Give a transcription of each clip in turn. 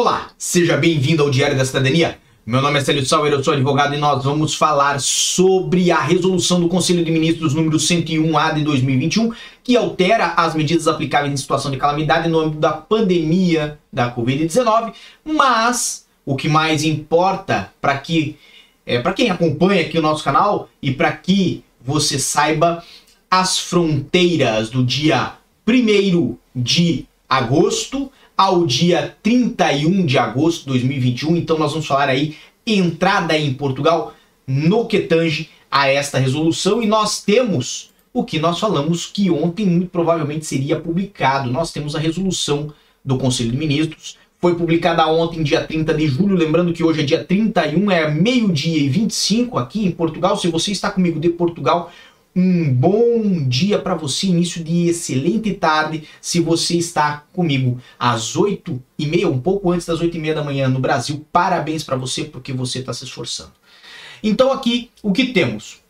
Olá, seja bem-vindo ao Diário da Cidadania. Meu nome é Célio Sauer, eu sou advogado e nós vamos falar sobre a resolução do Conselho de Ministros número 101A de 2021, que altera as medidas aplicáveis em situação de calamidade no âmbito da pandemia da Covid-19, mas o que mais importa para que é, para quem acompanha aqui o nosso canal e para que você saiba as fronteiras do dia 1 de agosto ao dia 31 de agosto de 2021. Então nós vamos falar aí entrada em Portugal no que tange a esta resolução e nós temos o que nós falamos que ontem muito provavelmente seria publicado. Nós temos a resolução do Conselho de Ministros. Foi publicada ontem, dia 30 de julho. Lembrando que hoje é dia 31, é meio-dia e 25 aqui em Portugal. Se você está comigo de Portugal, um bom dia para você, início de excelente tarde. Se você está comigo às 8 e meia, um pouco antes das 8 e meia da manhã no Brasil, parabéns para você porque você está se esforçando. Então aqui o que temos?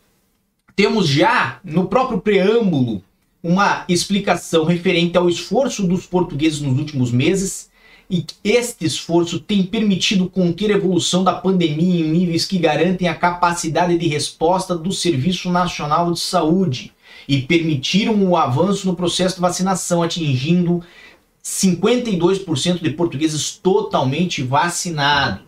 Temos já no próprio preâmbulo uma explicação referente ao esforço dos portugueses nos últimos meses e este esforço tem permitido conter a evolução da pandemia em níveis que garantem a capacidade de resposta do Serviço Nacional de Saúde e permitiram o avanço no processo de vacinação, atingindo 52% de portugueses totalmente vacinados.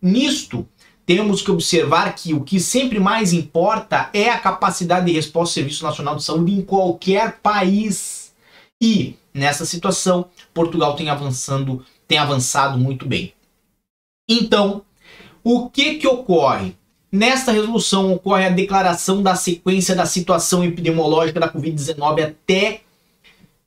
Nisto, temos que observar que o que sempre mais importa é a capacidade de resposta do Serviço Nacional de Saúde em qualquer país. E nessa situação, Portugal tem avançando, tem avançado muito bem. Então, o que que ocorre? Nesta resolução ocorre a declaração da sequência da situação epidemiológica da COVID-19 até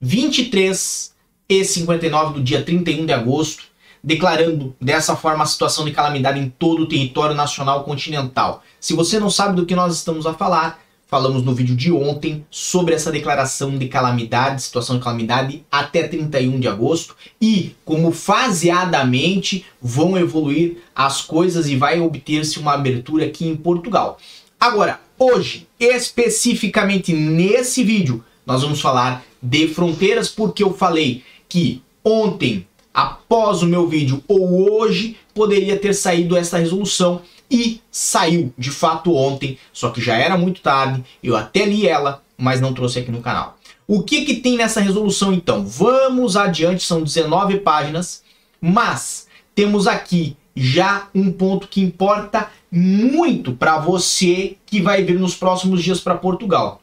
23 e 59 do dia 31 de agosto, declarando dessa forma a situação de calamidade em todo o território nacional continental. Se você não sabe do que nós estamos a falar, falamos no vídeo de ontem sobre essa declaração de calamidade, situação de calamidade até 31 de agosto e como faseadamente vão evoluir as coisas e vai obter-se uma abertura aqui em Portugal. Agora, hoje, especificamente nesse vídeo, nós vamos falar de fronteiras porque eu falei que ontem, após o meu vídeo ou hoje, poderia ter saído essa resolução e saiu de fato ontem, só que já era muito tarde, eu até li ela, mas não trouxe aqui no canal. O que, que tem nessa resolução então? Vamos adiante, são 19 páginas, mas temos aqui já um ponto que importa muito para você que vai vir nos próximos dias para Portugal.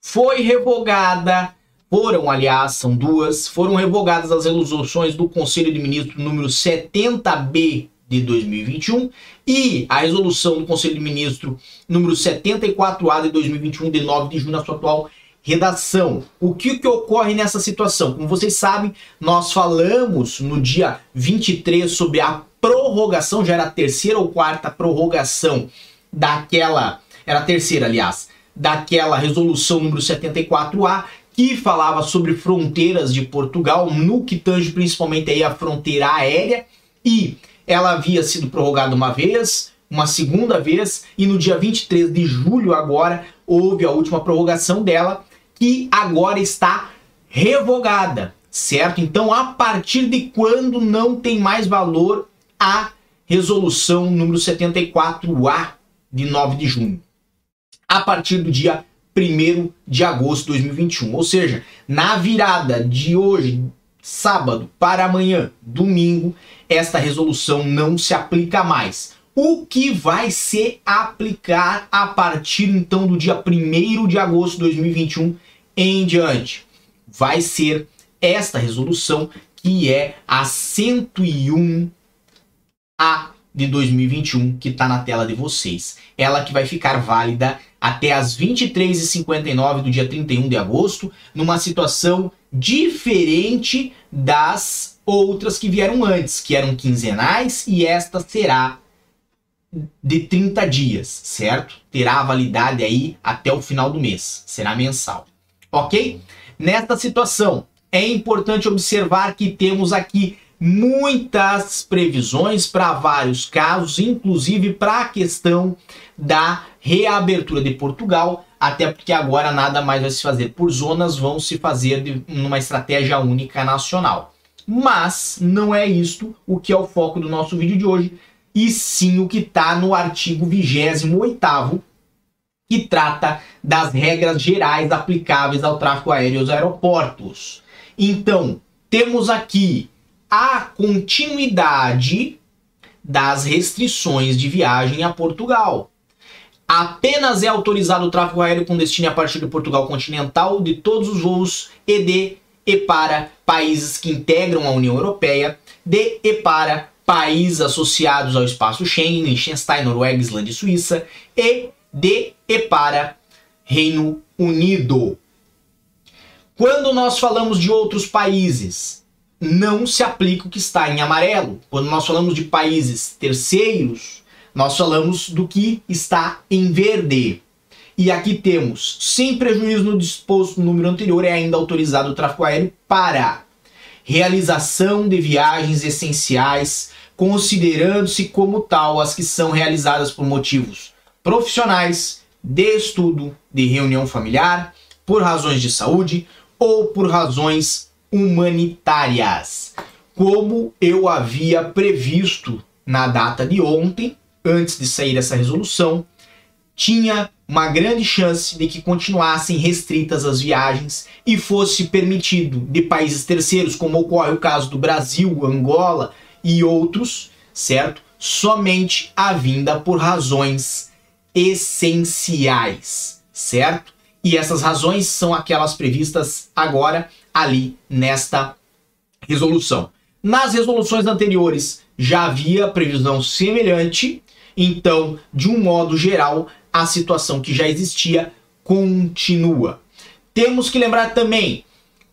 Foi revogada, foram, aliás, são duas, foram revogadas as resoluções do Conselho de Ministros número 70B de 2021 e a resolução do Conselho de Ministros número 74A de 2021 de 9 de junho na sua atual redação. O que, que ocorre nessa situação? Como vocês sabem, nós falamos no dia 23 sobre a prorrogação, já era a terceira ou quarta prorrogação daquela, era a terceira, aliás, daquela resolução número 74A que falava sobre fronteiras de Portugal, no que tange principalmente aí a fronteira aérea e ela havia sido prorrogada uma vez, uma segunda vez, e no dia 23 de julho agora houve a última prorrogação dela, que agora está revogada, certo? Então, a partir de quando não tem mais valor a resolução número 74A de 9 de junho? A partir do dia 1 de agosto de 2021. Ou seja, na virada de hoje, sábado para amanhã, domingo, esta resolução não se aplica mais. O que vai se aplicar a partir então do dia 1 de agosto de 2021 em diante? Vai ser esta resolução que é a 101A de 2021 que está na tela de vocês. Ela que vai ficar válida até as 23h59 do dia 31 de agosto, numa situação diferente das outras que vieram antes, que eram quinzenais, e esta será de 30 dias, certo? Terá validade aí até o final do mês, será mensal. Ok? Nesta situação, é importante observar que temos aqui muitas previsões para vários casos, inclusive para a questão da reabertura de Portugal, até porque agora nada mais vai se fazer por zonas, vão se fazer de, numa estratégia única nacional. Mas não é isto o que é o foco do nosso vídeo de hoje, e sim o que está no artigo 28 que trata das regras gerais aplicáveis ao tráfego aéreo aos aeroportos. Então, temos aqui a continuidade das restrições de viagem a Portugal. Apenas é autorizado o tráfego aéreo com destino a partir de Portugal continental de todos os voos e de e para países que integram a União Europeia, de e para países associados ao espaço Schengen, Liechtenstein, Noruega, Islândia e Suíça, e de e para Reino Unido. Quando nós falamos de outros países, não se aplica o que está em amarelo. Quando nós falamos de países terceiros, nós falamos do que está em verde. E aqui temos, sem prejuízo no disposto no número anterior, é ainda autorizado o tráfego aéreo para realização de viagens essenciais, considerando-se como tal as que são realizadas por motivos profissionais, de estudo, de reunião familiar, por razões de saúde ou por razões humanitárias. Como eu havia previsto na data de ontem, antes de sair essa resolução, tinha uma grande chance de que continuassem restritas as viagens e fosse permitido de países terceiros, como ocorre o caso do Brasil, Angola e outros, certo? Somente a vinda por razões essenciais, certo? E essas razões são aquelas previstas agora ali nesta resolução. Nas resoluções anteriores já havia previsão semelhante, então, de um modo geral, a situação que já existia continua. Temos que lembrar também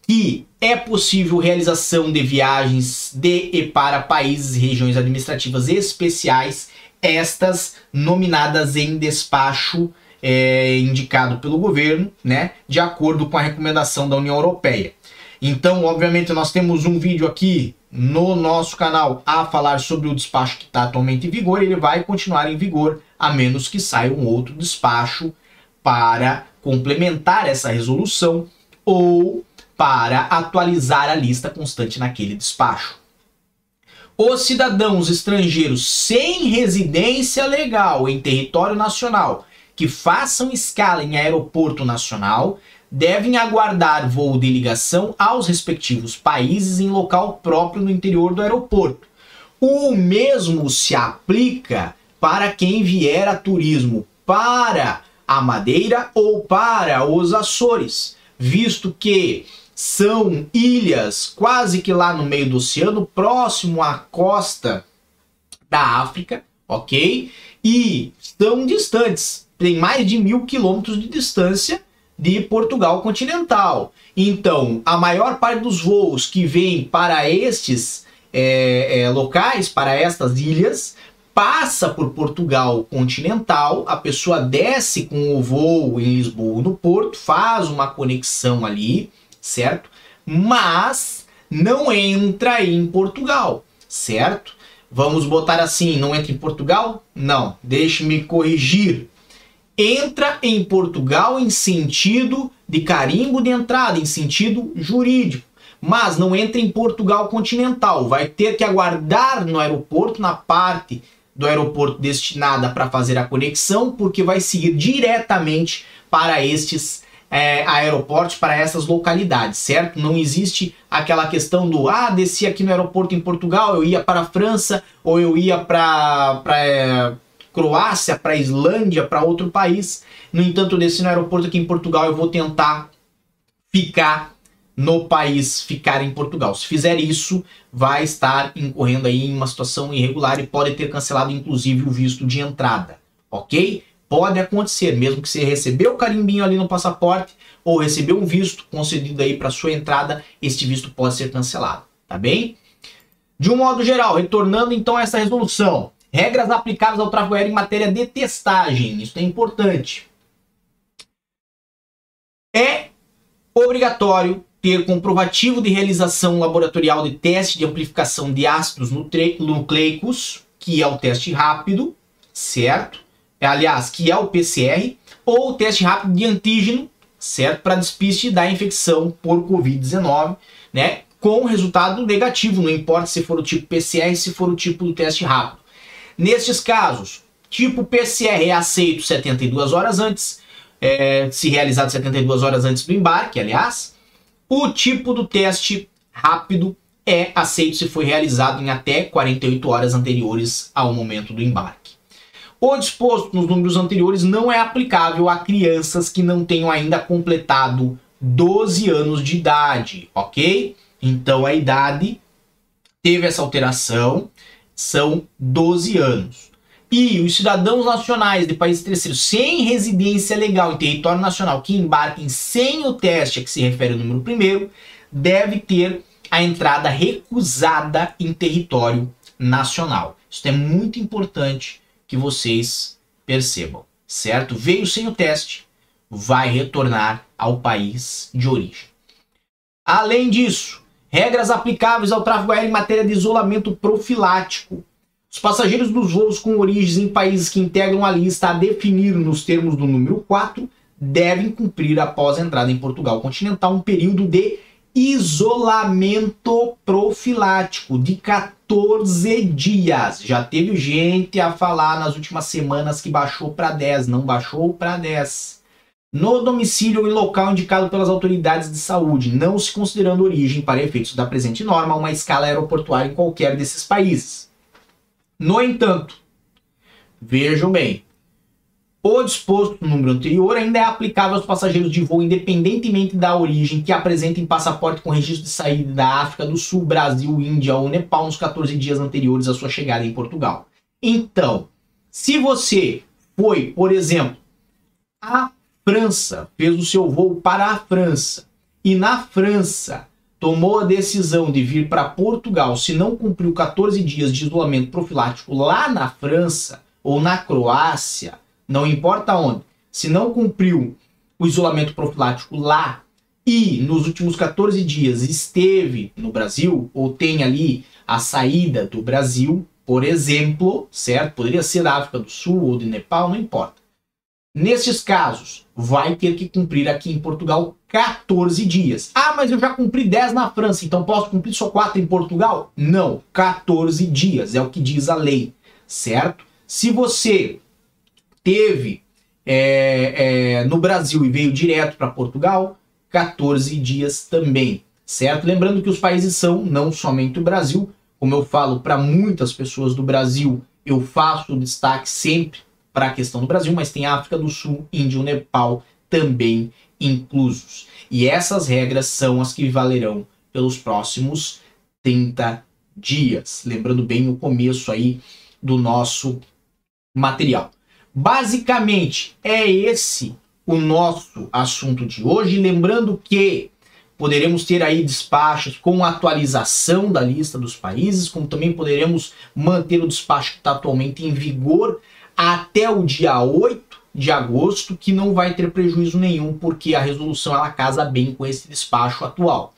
que é possível realização de viagens de e para países e regiões administrativas especiais, estas nominadas em despacho é, indicado pelo governo, né, de acordo com a recomendação da União Europeia. Então, obviamente, nós temos um vídeo aqui no nosso canal a falar sobre o despacho que está atualmente em vigor. Ele vai continuar em vigor a menos que saia um outro despacho para complementar essa resolução ou para atualizar a lista constante naquele despacho. Os cidadãos estrangeiros sem residência legal em território nacional que façam escala em aeroporto nacional devem aguardar voo de ligação aos respectivos países em local próprio no interior do aeroporto. O mesmo se aplica para quem vier a turismo para a Madeira ou para os Açores, visto que são ilhas quase que lá no meio do oceano, próximo à costa da África, ok? E estão distantes, tem mais de mil quilômetros de distância de Portugal continental. Então, a maior parte dos voos que vêm para estes é, é, locais, para estas ilhas, passa por Portugal continental, a pessoa desce com o voo em Lisboa no Porto, faz uma conexão ali, certo? Mas não entra em Portugal, certo? Vamos botar assim, não entra em Portugal? Não, deixe-me corrigir entra em Portugal em sentido de carimbo de entrada, em sentido jurídico, mas não entra em Portugal continental. Vai ter que aguardar no aeroporto, na parte do aeroporto destinada para fazer a conexão, porque vai seguir diretamente para estes é, aeroportos, para essas localidades, certo? Não existe aquela questão do ah, desci aqui no aeroporto em Portugal, eu ia para a França ou eu ia para é, Croácia, para Islândia, para outro país. No entanto, desse no aeroporto aqui em Portugal, eu vou tentar ficar no país, ficar em Portugal. Se fizer isso, vai estar incorrendo aí em uma situação irregular e pode ter cancelado inclusive o visto de entrada, ok? Pode acontecer, mesmo que você recebeu o carimbinho ali no passaporte ou recebeu um visto concedido aí para sua entrada, este visto pode ser cancelado, tá bem? De um modo geral, retornando então a essa resolução, Regras aplicáveis ao tráfego aéreo em matéria de testagem. Isso é importante. É obrigatório ter comprovativo de realização laboratorial de teste de amplificação de ácidos nucleicos, que é o teste rápido, certo? É, aliás, que é o PCR, ou o teste rápido de antígeno, certo? Para despiste da infecção por Covid-19, né? com resultado negativo, não importa se for o tipo PCR, se for o tipo do teste rápido. Nestes casos, tipo PCR é aceito 72 horas antes, é, se realizado 72 horas antes do embarque, aliás. O tipo do teste rápido é aceito se foi realizado em até 48 horas anteriores ao momento do embarque. O disposto nos números anteriores não é aplicável a crianças que não tenham ainda completado 12 anos de idade, ok? Então a idade teve essa alteração, são 12 anos. E os cidadãos nacionais de países terceiros sem residência legal em território nacional que embarquem sem o teste a que se refere o número primeiro, deve ter a entrada recusada em território nacional. Isso é muito importante que vocês percebam, certo? Veio sem o teste, vai retornar ao país de origem. Além disso, regras aplicáveis ao tráfego aéreo em matéria de isolamento profilático. Os passageiros dos voos com origens em países que integram a lista a definir nos termos do número 4 devem cumprir após a entrada em Portugal continental um período de isolamento profilático de 14 dias. Já teve gente a falar nas últimas semanas que baixou para 10, não baixou para 10. No domicílio em local indicado pelas autoridades de saúde, não se considerando origem para efeitos da presente norma uma escala aeroportuária em qualquer desses países. No entanto, vejam bem, o disposto no número anterior ainda é aplicável aos passageiros de voo, independentemente da origem, que apresentem passaporte com registro de saída da África do Sul, Brasil, Índia ou Nepal nos 14 dias anteriores à sua chegada em Portugal. Então, se você foi, por exemplo, à França, fez o seu voo para a França e na França tomou a decisão de vir para Portugal, se não cumpriu 14 dias de isolamento profilático lá na França ou na Croácia, não importa onde, se não cumpriu o isolamento profilático lá e nos últimos 14 dias esteve no Brasil ou tem ali a saída do Brasil, por exemplo, certo? Poderia ser da África do Sul ou de Nepal, não importa. Nesses casos, vai ter que cumprir aqui em Portugal 14 dias. Ah, mas eu já cumpri 10 na França, então posso cumprir só 4 em Portugal? Não, 14 dias é o que diz a lei, certo? Se você teve é, é, no Brasil e veio direto para Portugal, 14 dias também, certo? Lembrando que os países são não somente o Brasil, como eu falo para muitas pessoas do Brasil, eu faço destaque sempre para a questão do Brasil, mas tem África do Sul, Índia Nepal também inclusos. E essas regras são as que valerão pelos próximos 30 dias. Lembrando bem o começo aí do nosso material. Basicamente, é esse o nosso assunto de hoje. Lembrando que poderemos ter aí despachos com atualização da lista dos países, como também poderemos manter o despacho que está atualmente em vigor até o dia 8 de agosto, que não vai ter prejuízo nenhum, porque a resolução ela casa bem com esse despacho atual.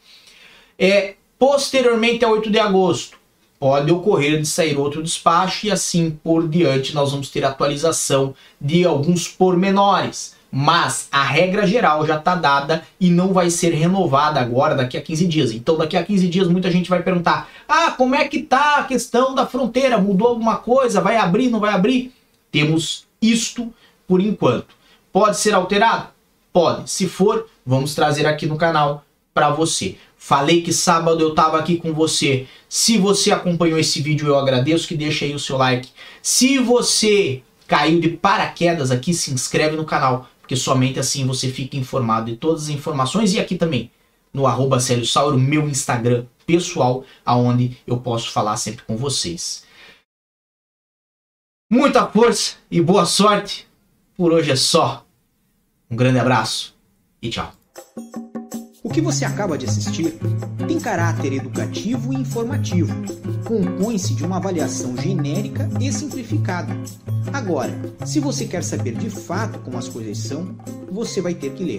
É, posteriormente a 8 de agosto, pode ocorrer de sair outro despacho e assim por diante nós vamos ter atualização de alguns pormenores. Mas a regra geral já está dada e não vai ser renovada agora daqui a 15 dias. Então daqui a 15 dias muita gente vai perguntar: "Ah, como é que tá a questão da fronteira? Mudou alguma coisa? Vai abrir, não vai abrir?" Temos isto por enquanto. Pode ser alterado? Pode. Se for, vamos trazer aqui no canal para você. Falei que sábado eu tava aqui com você. Se você acompanhou esse vídeo, eu agradeço que deixe aí o seu like. Se você caiu de paraquedas aqui, se inscreve no canal, porque somente assim você fica informado de todas as informações e aqui também no arroba Sauro, meu Instagram pessoal, aonde eu posso falar sempre com vocês. Muita força e boa sorte. Por hoje é só. Um grande abraço e tchau. O que você acaba de assistir tem caráter educativo e informativo. Compõe-se de uma avaliação genérica e simplificada. Agora, se você quer saber de fato como as coisas são, você vai ter que ler.